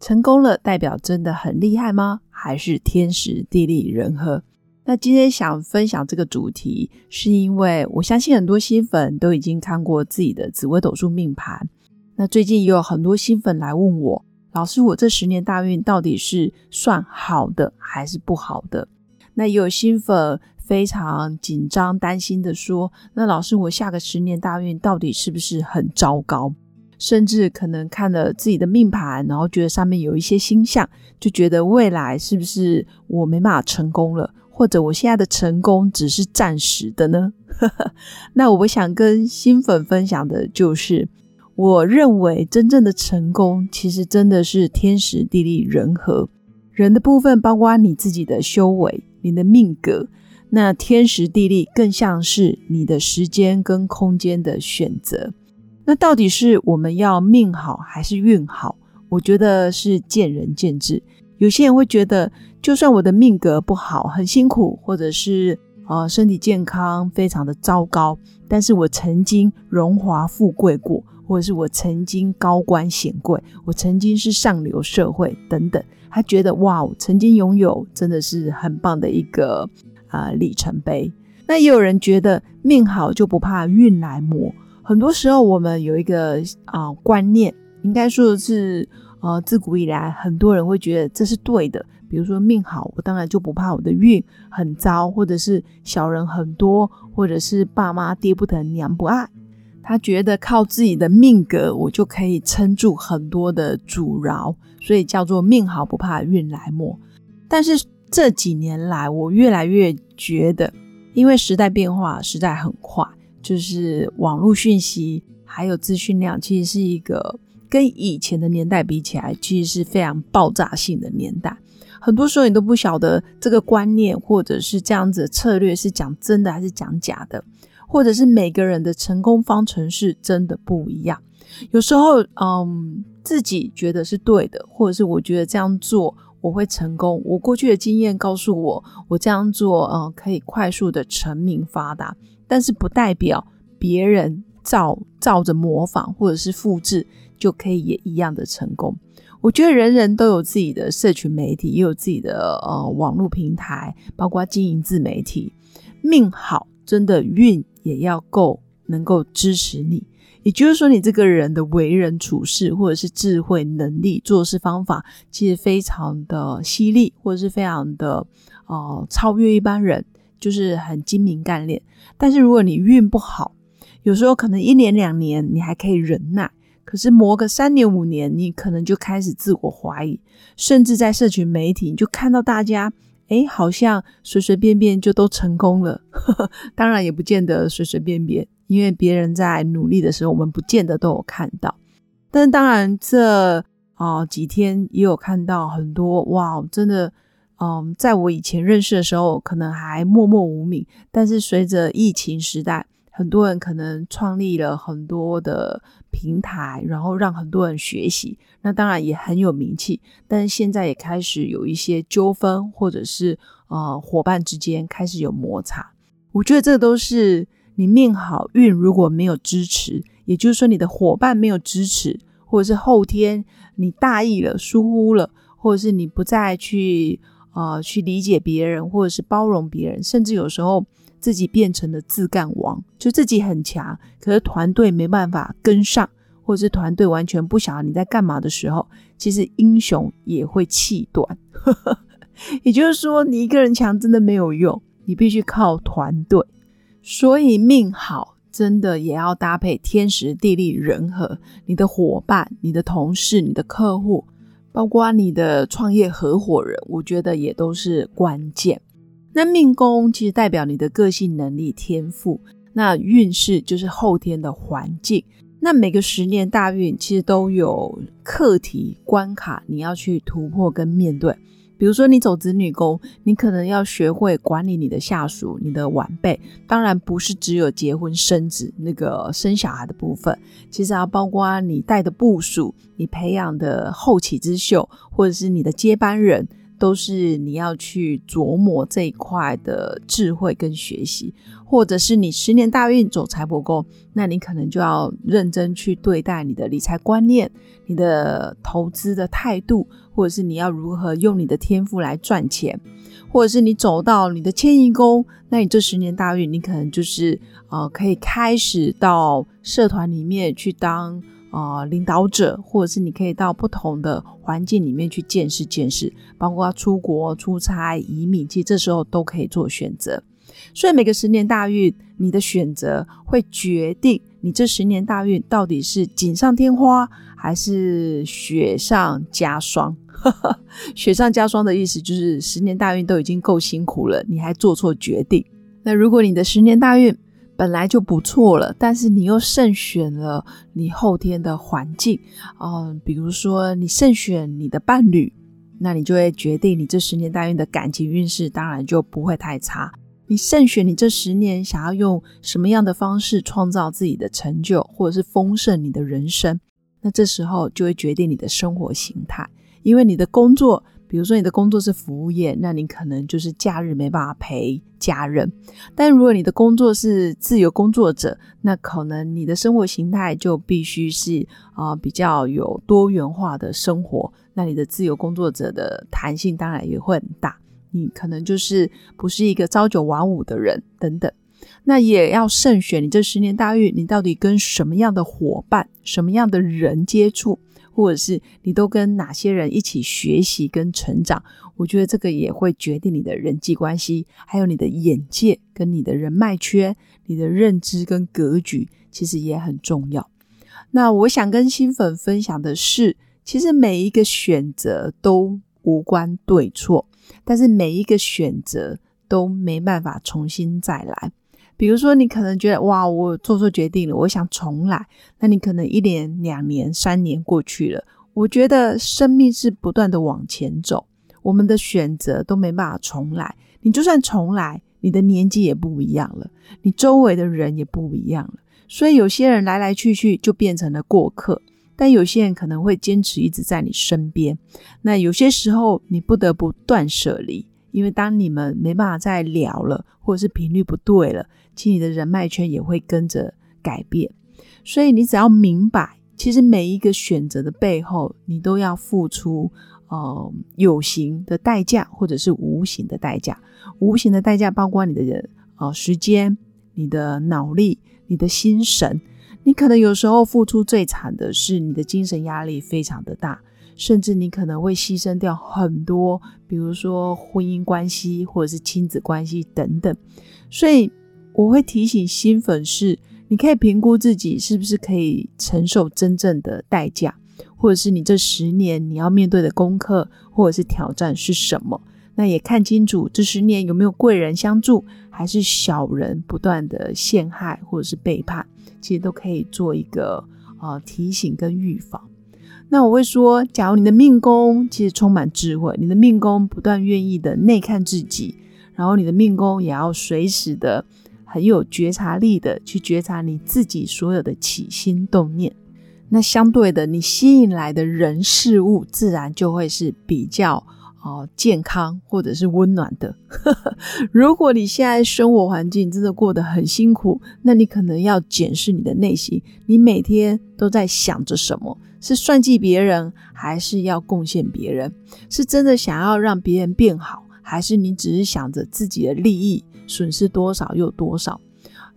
成功了，代表真的很厉害吗？还是天时地利人和？那今天想分享这个主题，是因为我相信很多新粉都已经看过自己的紫微斗数命盘。那最近也有很多新粉来问我，老师，我这十年大运到底是算好的还是不好的？那也有新粉非常紧张担心的说，那老师，我下个十年大运到底是不是很糟糕？甚至可能看了自己的命盘，然后觉得上面有一些星象，就觉得未来是不是我没办法成功了，或者我现在的成功只是暂时的呢？那我想跟新粉分享的就是，我认为真正的成功其实真的是天时地利人和。人的部分包括你自己的修为、你的命格，那天时地利更像是你的时间跟空间的选择。那到底是我们要命好还是运好？我觉得是见仁见智。有些人会觉得，就算我的命格不好，很辛苦，或者是呃身体健康非常的糟糕，但是我曾经荣华富贵过，或者是我曾经高官显贵，我曾经是上流社会等等，他觉得哇，曾经拥有真的是很棒的一个啊里程碑。那也有人觉得命好就不怕运来磨。很多时候，我们有一个啊观念，应该说的是，呃，自古以来，很多人会觉得这是对的。比如说命好，我当然就不怕我的运很糟，或者是小人很多，或者是爸妈爹不疼娘不爱。他觉得靠自己的命格，我就可以撑住很多的阻挠，所以叫做命好不怕运来磨。但是这几年来，我越来越觉得，因为时代变化实在很快。就是网络讯息还有资讯量，其实是一个跟以前的年代比起来，其实是非常爆炸性的年代。很多时候你都不晓得这个观念或者是这样子的策略是讲真的还是讲假的，或者是每个人的成功方程式真的不一样。有时候，嗯，自己觉得是对的，或者是我觉得这样做我会成功。我过去的经验告诉我，我这样做，嗯，可以快速的成名发达。但是不代表别人照照着模仿或者是复制就可以也一样的成功。我觉得人人都有自己的社群媒体，也有自己的呃网络平台，包括经营自媒体。命好，真的运也要够，能够支持你。也就是说，你这个人的为人处事，或者是智慧能力、做事方法，其实非常的犀利，或者是非常的呃超越一般人。就是很精明干练，但是如果你运不好，有时候可能一年两年你还可以忍耐，可是磨个三年五年，你可能就开始自我怀疑，甚至在社群媒体你就看到大家，哎，好像随随便便就都成功了。当然也不见得随随便便，因为别人在努力的时候，我们不见得都有看到。但是当然这啊几天也有看到很多，哇，真的。嗯，在我以前认识的时候，可能还默默无名。但是随着疫情时代，很多人可能创立了很多的平台，然后让很多人学习。那当然也很有名气。但是现在也开始有一些纠纷，或者是呃伙伴之间开始有摩擦。我觉得这都是你命好运如果没有支持，也就是说你的伙伴没有支持，或者是后天你大意了、疏忽了，或者是你不再去。啊，去理解别人，或者是包容别人，甚至有时候自己变成了自干王，就自己很强，可是团队没办法跟上，或者是团队完全不晓得你在干嘛的时候，其实英雄也会气短。也就是说，你一个人强真的没有用，你必须靠团队。所以命好，真的也要搭配天时地利人和，你的伙伴、你的同事、你的客户。包括你的创业合伙人，我觉得也都是关键。那命宫其实代表你的个性、能力、天赋，那运势就是后天的环境。那每个十年大运其实都有课题关卡，你要去突破跟面对。比如说，你走子女宫，你可能要学会管理你的下属、你的晚辈。当然，不是只有结婚生子那个生小孩的部分，其实啊包括你带的部署、你培养的后起之秀，或者是你的接班人。都是你要去琢磨这一块的智慧跟学习，或者是你十年大运走财帛宫，那你可能就要认真去对待你的理财观念、你的投资的态度，或者是你要如何用你的天赋来赚钱，或者是你走到你的迁移宫，那你这十年大运，你可能就是呃可以开始到社团里面去当。啊，领导者，或者是你可以到不同的环境里面去见识见识，包括出国、出差、移民，其实这时候都可以做选择。所以每个十年大运，你的选择会决定你这十年大运到底是锦上添花还是雪上加霜。雪上加霜的意思就是十年大运都已经够辛苦了，你还做错决定。那如果你的十年大运，本来就不错了，但是你又慎选了你后天的环境，嗯，比如说你慎选你的伴侣，那你就会决定你这十年大运的感情运势，当然就不会太差。你慎选你这十年想要用什么样的方式创造自己的成就，或者是丰盛你的人生，那这时候就会决定你的生活形态，因为你的工作。比如说你的工作是服务业，那你可能就是假日没办法陪家人。但如果你的工作是自由工作者，那可能你的生活形态就必须是啊比较有多元化的生活。那你的自由工作者的弹性当然也会很大。你可能就是不是一个朝九晚五的人等等。那也要慎选你这十年大运，你到底跟什么样的伙伴、什么样的人接触？或者是你都跟哪些人一起学习跟成长？我觉得这个也会决定你的人际关系，还有你的眼界跟你的人脉圈、你的认知跟格局，其实也很重要。那我想跟新粉分享的是，其实每一个选择都无关对错，但是每一个选择都没办法重新再来。比如说，你可能觉得哇，我做错决定了，我想重来。那你可能一年、两年、三年过去了。我觉得生命是不断的往前走，我们的选择都没办法重来。你就算重来，你的年纪也不一样了，你周围的人也不一样了。所以有些人来来去去就变成了过客，但有些人可能会坚持一直在你身边。那有些时候你不得不断舍离。因为当你们没办法再聊了，或者是频率不对了，其实你的人脉圈也会跟着改变。所以你只要明白，其实每一个选择的背后，你都要付出呃有形的代价，或者是无形的代价。无形的代价包括你的人呃时间、你的脑力、你的心神。你可能有时候付出最惨的是你的精神压力非常的大。甚至你可能会牺牲掉很多，比如说婚姻关系或者是亲子关系等等。所以我会提醒新粉是，你可以评估自己是不是可以承受真正的代价，或者是你这十年你要面对的功课或者是挑战是什么。那也看清楚这十年有没有贵人相助，还是小人不断的陷害或者是背叛，其实都可以做一个呃提醒跟预防。那我会说，假如你的命宫其实充满智慧，你的命宫不断愿意的内看自己，然后你的命宫也要随时的很有觉察力的去觉察你自己所有的起心动念。那相对的，你吸引来的人事物自然就会是比较哦健康或者是温暖的。如果你现在生活环境真的过得很辛苦，那你可能要检视你的内心，你每天都在想着什么。是算计别人，还是要贡献别人？是真的想要让别人变好，还是你只是想着自己的利益，损失多少又多少？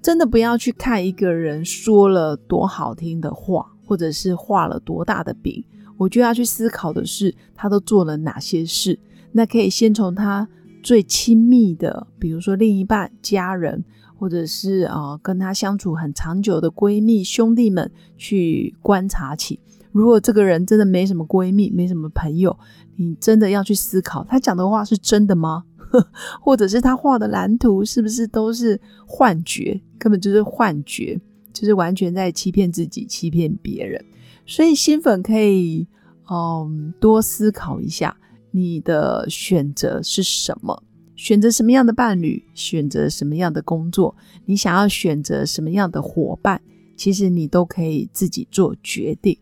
真的不要去看一个人说了多好听的话，或者是画了多大的饼。我就要去思考的是，他都做了哪些事？那可以先从他最亲密的，比如说另一半、家人，或者是啊跟他相处很长久的闺蜜、兄弟们去观察起。如果这个人真的没什么闺蜜，没什么朋友，你真的要去思考，他讲的话是真的吗？或者是他画的蓝图是不是都是幻觉？根本就是幻觉，就是完全在欺骗自己、欺骗别人。所以新粉可以，嗯，多思考一下，你的选择是什么？选择什么样的伴侣，选择什么样的工作，你想要选择什么样的伙伴，其实你都可以自己做决定。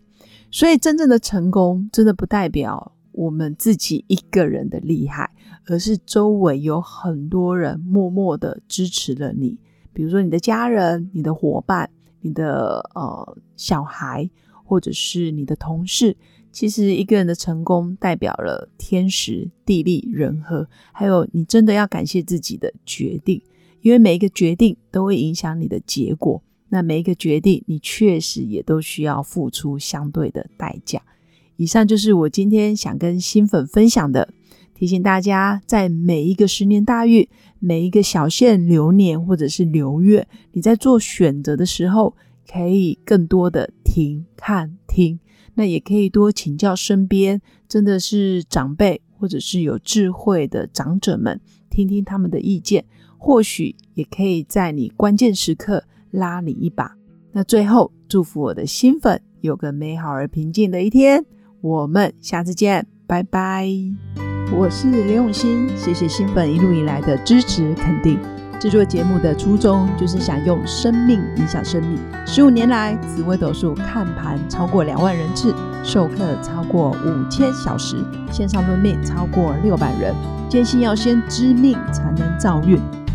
所以，真正的成功，真的不代表我们自己一个人的厉害，而是周围有很多人默默的支持了你。比如说，你的家人、你的伙伴、你的呃小孩，或者是你的同事。其实一个人的成功代表了天时地利人和，还有你真的要感谢自己的决定，因为每一个决定都会影响你的结果。那每一个决定，你确实也都需要付出相对的代价。以上就是我今天想跟新粉分享的，提醒大家，在每一个十年大运、每一个小限流年或者是流月，你在做选择的时候，可以更多的听、看、听。那也可以多请教身边真的是长辈或者是有智慧的长者们，听听他们的意见，或许也可以在你关键时刻拉你一把。那最后，祝福我的新粉有个美好而平静的一天。我们下次见，拜拜。我是刘永新，谢谢新粉一路以来的支持肯定。制作节目的初衷就是想用生命影响生命。十五年来，紫微斗数看盘超过两万人次，授课超过五千小时，线上论命超过六百人。坚信要先知命才能造运，